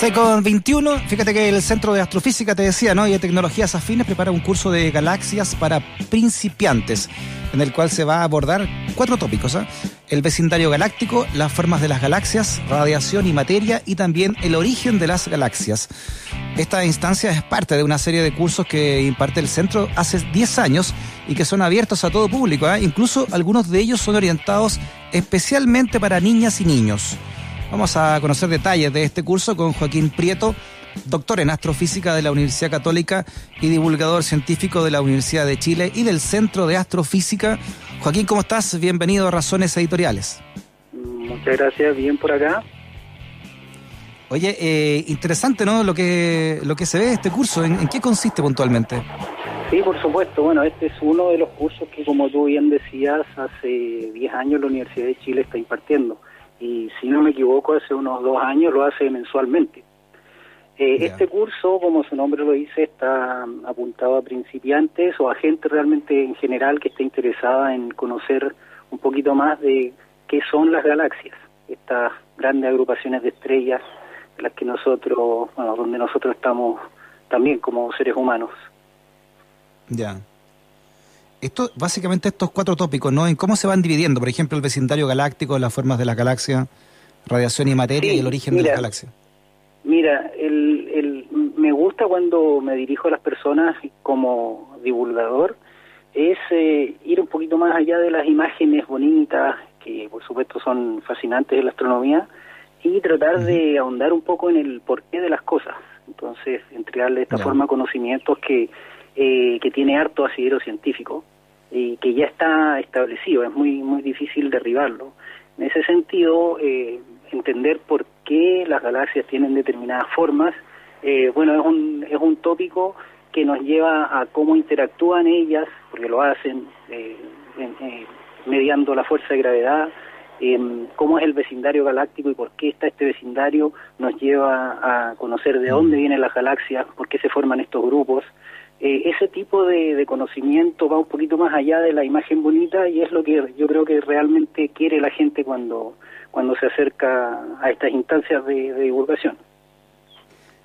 6 con 21, fíjate que el Centro de Astrofísica, te decía, ¿no? Y de Tecnologías Afines prepara un curso de galaxias para principiantes, en el cual se va a abordar cuatro tópicos, ¿eh? El vecindario galáctico, las formas de las galaxias, radiación y materia, y también el origen de las galaxias. Esta instancia es parte de una serie de cursos que imparte el centro hace 10 años y que son abiertos a todo público, ¿eh? Incluso algunos de ellos son orientados especialmente para niñas y niños. Vamos a conocer detalles de este curso con Joaquín Prieto, doctor en astrofísica de la Universidad Católica y divulgador científico de la Universidad de Chile y del Centro de Astrofísica. Joaquín, ¿cómo estás? Bienvenido a Razones Editoriales. Muchas gracias, bien por acá. Oye, eh, interesante, ¿no? Lo que lo que se ve de este curso. ¿En, ¿En, qué consiste puntualmente? Sí, por supuesto. Bueno, este es uno de los cursos que, como tú bien decías, hace 10 años la Universidad de Chile está impartiendo y si no me equivoco hace unos dos años lo hace mensualmente. Eh, este curso, como su nombre lo dice, está apuntado a principiantes o a gente realmente en general que esté interesada en conocer un poquito más de qué son las galaxias, estas grandes agrupaciones de estrellas de las que nosotros, bueno, donde nosotros estamos también como seres humanos. Ya. Esto, básicamente estos cuatro tópicos, ¿no? En cómo se van dividiendo, por ejemplo, el vecindario galáctico, las formas de la galaxia, radiación y materia sí, y el origen mira, de la galaxia. Mira, el, el, me gusta cuando me dirijo a las personas como divulgador, es eh, ir un poquito más allá de las imágenes bonitas, que por supuesto son fascinantes de la astronomía, y tratar uh -huh. de ahondar un poco en el porqué de las cosas. Entonces, entregarle de esta yeah. forma conocimientos que eh, que tiene harto asidero científico y que ya está establecido, es muy muy difícil derribarlo. En ese sentido, eh, entender por qué las galaxias tienen determinadas formas, eh, bueno, es un, es un tópico que nos lleva a cómo interactúan ellas, porque lo hacen eh, mediando la fuerza de gravedad, cómo es el vecindario galáctico y por qué está este vecindario, nos lleva a conocer de dónde vienen las galaxias, por qué se forman estos grupos, eh, ese tipo de, de, conocimiento va un poquito más allá de la imagen bonita y es lo que yo creo que realmente quiere la gente cuando, cuando se acerca a estas instancias de, divulgación.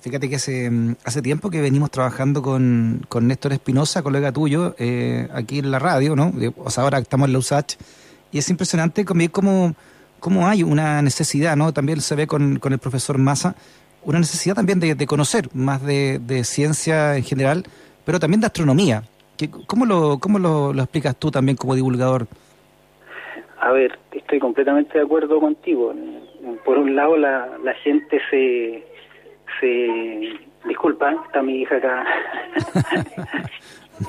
Fíjate que hace, hace tiempo que venimos trabajando con, con Néstor Espinosa, colega tuyo, eh, aquí en la radio, ¿no? O sea, ahora estamos en la USACH, y es impresionante cómo, cómo hay una necesidad, ¿no? También se ve con, con el profesor Massa, una necesidad también de, conocer más de ciencia en general, pero también de astronomía. ¿Cómo lo, cómo lo, lo, explicas tú también como divulgador? A ver, estoy completamente de acuerdo contigo. Por un lado, la, la gente se, se... Disculpa, está mi hija acá.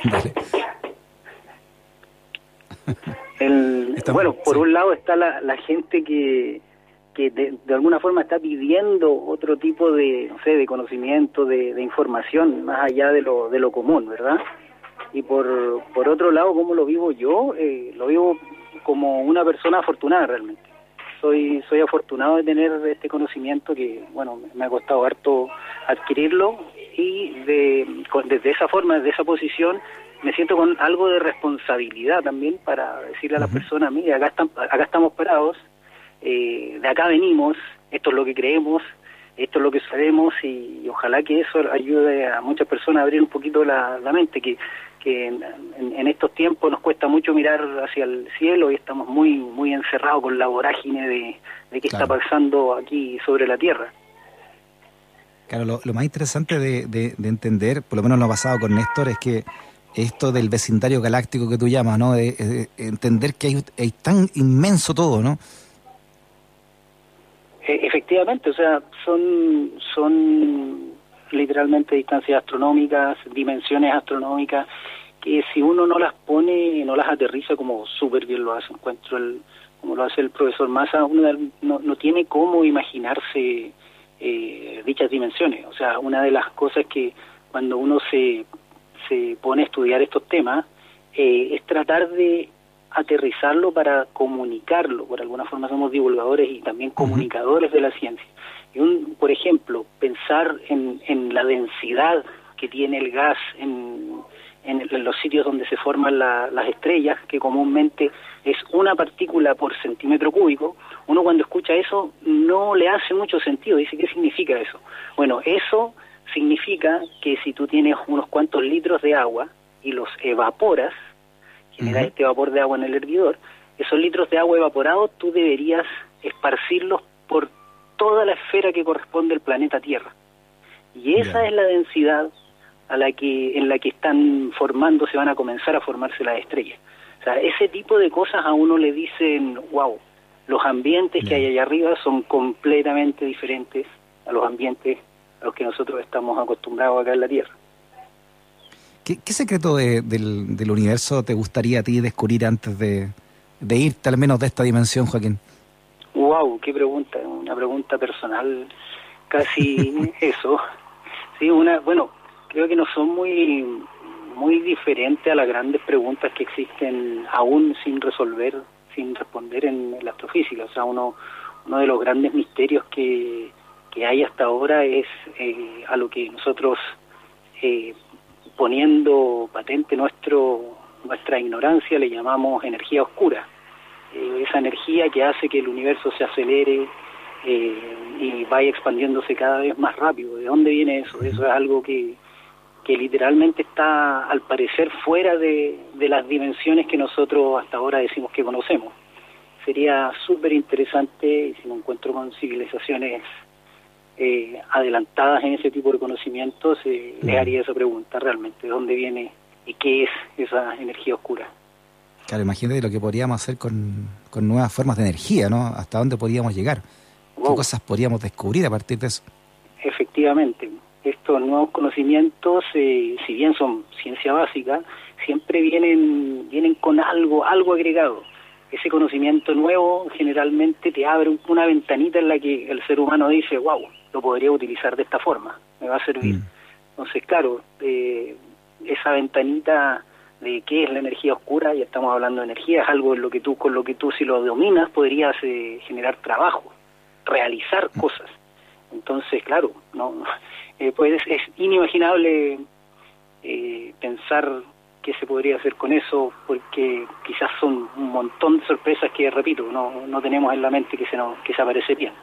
vale. El, bueno, por sí. un lado está la, la gente que, que de, de, alguna forma está pidiendo otro tipo de, no sé, de conocimiento, de, de, información, más allá de lo, de lo común, ¿verdad? Y por, por otro lado, ¿cómo lo vivo yo? Eh, lo vivo como una persona afortunada realmente. Soy, soy afortunado de tener este conocimiento que, bueno, me ha costado harto adquirirlo y de, con, desde esa forma, desde esa posición, me siento con algo de responsabilidad también para decirle a las uh -huh. personas, mire, acá, están, acá estamos parados, eh, de acá venimos, esto es lo que creemos, esto es lo que sabemos y, y, ojalá que eso ayude a muchas personas a abrir un poquito la, la mente, que, que en, en, en, estos tiempos nos cuesta mucho mirar hacia el cielo y estamos muy muy encerrados con la vorágine de, de qué claro. está pasando aquí sobre la Tierra. Claro, lo, lo más interesante de, de, de, entender, por lo menos lo ha pasado con Néstor, es que esto del vecindario galáctico que tú llamas, ¿no? De, de entender que hay, hay tan inmenso todo, ¿no? Efectivamente, o sea, son, son literalmente distancias astronómicas, dimensiones astronómicas, que si uno no las pone, no las aterriza como súper bien lo hace, encuentro el, como lo hace el profesor Massa, uno no, no tiene cómo imaginarse eh, dichas dimensiones. O sea, una de las cosas que cuando uno se, se pone a estudiar estos temas eh, es tratar de aterrizarlo para comunicarlo. Por alguna forma somos divulgadores y también comunicadores uh -huh. de la ciencia. Y un, por ejemplo, pensar en, en, la densidad que tiene el gas en, en, los sitios donde se forman las estrellas, que comúnmente es una partícula por centímetro cúbico, uno cuando escucha eso no le hace mucho sentido. Dice, ¿qué significa eso? Bueno, eso significa que si tú tienes unos cuantos litros de agua y los evaporas, generas este vapor de agua en el hervidor, esos litros de agua evaporados tú deberías esparcirlos por toda la esfera que corresponde al planeta Tierra. Y esa es la densidad a la que en la que están formando, se van a comenzar a formarse las estrellas. O sea, ese tipo de cosas a uno le dicen, wow, los ambientes que hay allá arriba son completamente diferentes a los ambientes a los que nosotros estamos acostumbrados acá en la Tierra. ¿Qué, secreto del, universo te gustaría a ti descubrir antes de, de irte al menos de esta dimensión, Joaquín? Wow, qué pregunta, una pregunta personal, casi eso. Sí, una, bueno, creo que no son muy muy diferentes a las grandes preguntas que existen aún sin resolver, sin responder en la astrofísica. O sea, uno, uno de los grandes misterios que, que hay hasta ahora es eh, a lo que nosotros, eh, poniendo patente nuestro nuestra ignorancia, le llamamos energía oscura. Eh, esa energía que hace que el universo se acelere y vaya expandiéndose cada vez más rápido. ¿De dónde viene eso? Eso es algo que, que literalmente está al parecer fuera de, las dimensiones que nosotros hasta ahora decimos que conocemos. Sería súper interesante si me encuentro con civilizaciones eh, adelantadas en ese tipo de conocimientos, eh, le haría esa pregunta realmente, ¿de dónde viene y qué es esa energía oscura? Claro, imagínate lo que podríamos hacer con, con nuevas formas de energía, ¿no? ¿Hasta dónde podríamos llegar? ¿Qué cosas podríamos descubrir a partir de eso? Efectivamente estos nuevos conocimientos, eh, si bien son ciencia básica, siempre vienen, vienen con algo, algo agregado. Ese conocimiento nuevo generalmente te abre una ventanita en la que el ser humano dice, wow, lo podría utilizar de esta forma, me va a servir. Mm. Entonces, claro, eh, esa ventanita de qué es la energía oscura, ya estamos hablando de energía, es algo en lo que tú, con lo que tú si lo dominas podrías eh, generar trabajo, realizar mm. cosas. Entonces, claro, no eh, pues es inimaginable eh, pensar qué se podría hacer con eso, porque quizás son un montón de sorpresas que, repito, no, no tenemos en la mente que se, nos, que se aparece bien.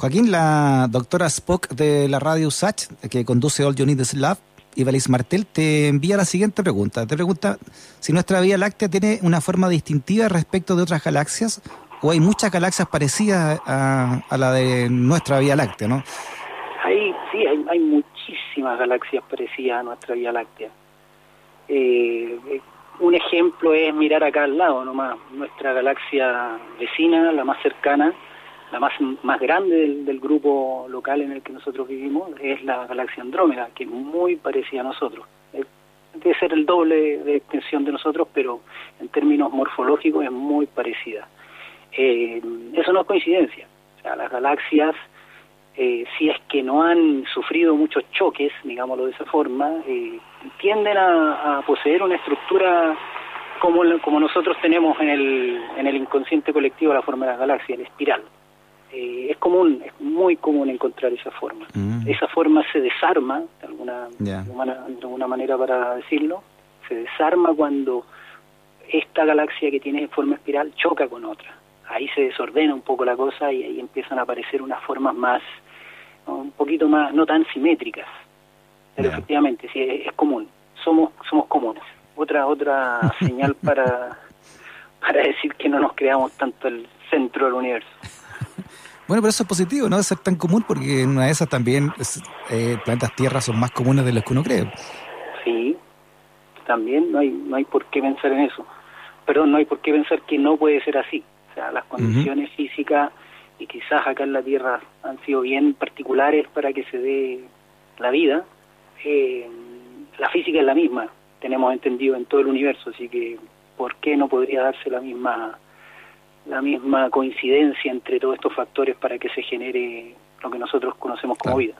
Joaquín, la doctora Spock de la radio USACH, que conduce All You Need Is Love, Ibaliz Martel, te envía la siguiente pregunta. Te pregunta si nuestra Vía Láctea tiene una forma distintiva respecto de otras galaxias o hay muchas galaxias parecidas a, la de nuestra Vía Láctea, ¿no? Hay, sí, hay, hay muchísimas galaxias parecidas a nuestra Vía Láctea. Eh, un ejemplo es mirar acá al lado nomás, nuestra galaxia vecina, la más cercana, la más, más grande del, del, grupo local en el que nosotros vivimos, es la galaxia Andrómeda, que es muy parecida a nosotros. debe ser el doble de extensión de nosotros, pero en términos morfológicos es muy parecida. Eh, eso no es coincidencia. O sea, las galaxias eh, si es que no han sufrido muchos choques, digámoslo de esa forma, eh, tienden a, poseer una estructura como, como nosotros tenemos en el, en el inconsciente colectivo la forma de la galaxia, el espiral. Eh, es común, es muy común encontrar esa forma. Mm. Esa forma se desarma, de alguna, de alguna manera para decirlo, se desarma cuando esta galaxia que tiene forma espiral choca con otra ahí se desordena un poco la cosa y ahí empiezan a aparecer unas formas más, un poquito más, no tan simétricas. Pero efectivamente, sí, es, común. Somos, somos comunes. Otra, otra señal para, para decir que no nos creamos tanto el centro del universo. Bueno, pero eso es positivo, ¿no? De ser tan común, porque en una de esas también eh, planetas Tierra son más comunes de los que uno cree. Sí, también no hay, no hay por qué pensar en eso. Perdón, no hay por qué pensar que no puede ser así. O sea, las condiciones físicas y quizás acá en la Tierra han sido bien particulares para que se dé la vida. Eh, la física es la misma, tenemos entendido en todo el universo, así que ¿por qué no podría darse la misma la misma coincidencia entre todos estos factores para que se genere lo que nosotros conocemos como vida?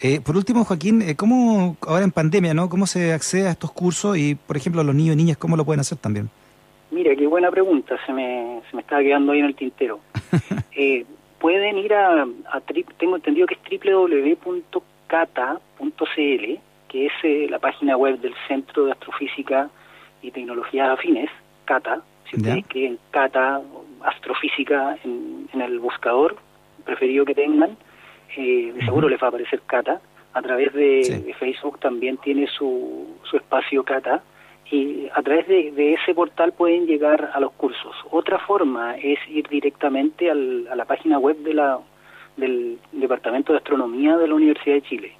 Eh, por último, Joaquín, eh, ¿cómo ahora en pandemia, no, cómo se accede a estos cursos y, por ejemplo, los niños y niñas cómo lo pueden hacer también? Mira, qué buena pregunta, se me, se me estaba quedando ahí en el tintero. eh, pueden ir a, a tengo entendido que es www.cata.cl, que es eh, la página web del Centro de Astrofísica y Tecnologías Afines, CATA. Si ustedes escriben CATA, Astrofísica en, el buscador preferido que tengan, eh, de seguro les va a aparecer CATA. A través de, Facebook también tiene su, su espacio CATA y a través de, ese portal pueden llegar a los cursos. Otra forma es ir directamente a la página web de la, del Departamento de Astronomía de la Universidad de Chile.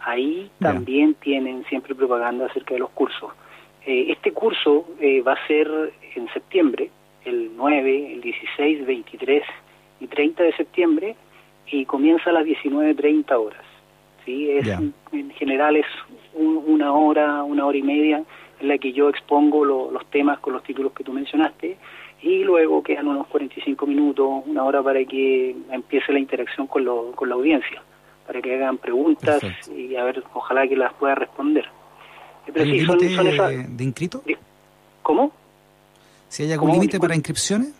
Ahí también tienen siempre propaganda acerca de los cursos. Eh, este curso eh, va a ser en septiembre, el 9, el 16, 23 y 30 de septiembre, y comienza a las 19.30 horas. ¿sí? Es, En general es una hora, una hora y media en la que yo expongo los temas con los títulos que tú mencionaste y luego quedan unos 45 minutos, una hora para que empiece la interacción con, con la audiencia, para que hagan preguntas y a ver, ojalá que las pueda responder. Pero sí, son, de inscrito? ¿Cómo? ¿Si hay algún límite para inscripciones?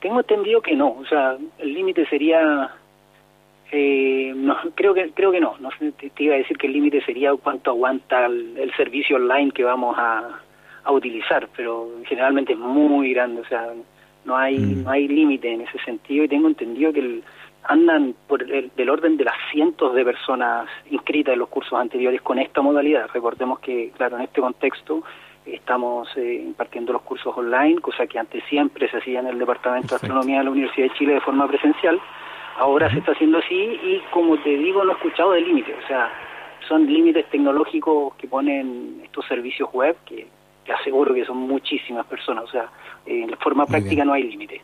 Tengo entendido que no, o sea, el límite sería eh, no, creo que creo que no. no te, iba a decir que el límite sería cuánto aguanta el, servicio online que vamos a, a, utilizar, pero generalmente es muy grande, o sea, no hay mm. no hay límite en ese sentido y tengo entendido que andan por el, del orden de las cientos de personas inscritas en los cursos anteriores con esta modalidad. Recordemos que, claro, en este contexto estamos eh, impartiendo los cursos online, cosa que antes siempre se hacía en el Departamento de Astronomía de la Universidad de Chile de forma presencial. Ahora se está haciendo así y como te digo, no he escuchado de límites, o sea, son límites tecnológicos que ponen estos servicios web que te aseguro que son muchísimas personas, o sea, en forma práctica no hay límite.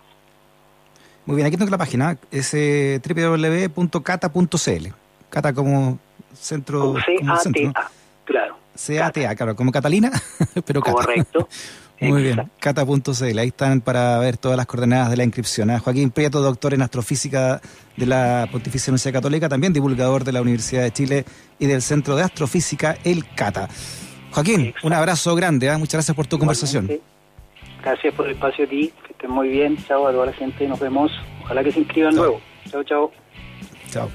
Muy bien, aquí tengo la página, es eh, www.cata.cl, Cata como centro... Como CATA, claro. CATA, claro, como Catalina, pero Cata. Correcto. Muy bien, cata.cl, ahí están para ver todas las coordenadas de la inscripción. ¿eh? Joaquín Prieto, doctor en astrofísica de la Pontificia Universidad Católica, también divulgador de la Universidad de Chile y del Centro de Astrofísica, el CATA. Joaquín, un abrazo grande, ¿eh? muchas gracias por tu conversación. Gracias por el espacio a ti, que estés muy bien, chao a toda la gente, nos vemos, ojalá que se inscriban luego. Chao, chao. Chao.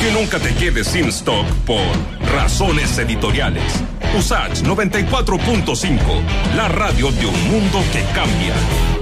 Que nunca te quedes sin stock por razones editoriales. USACH 94.5, la radio de un mundo que cambia.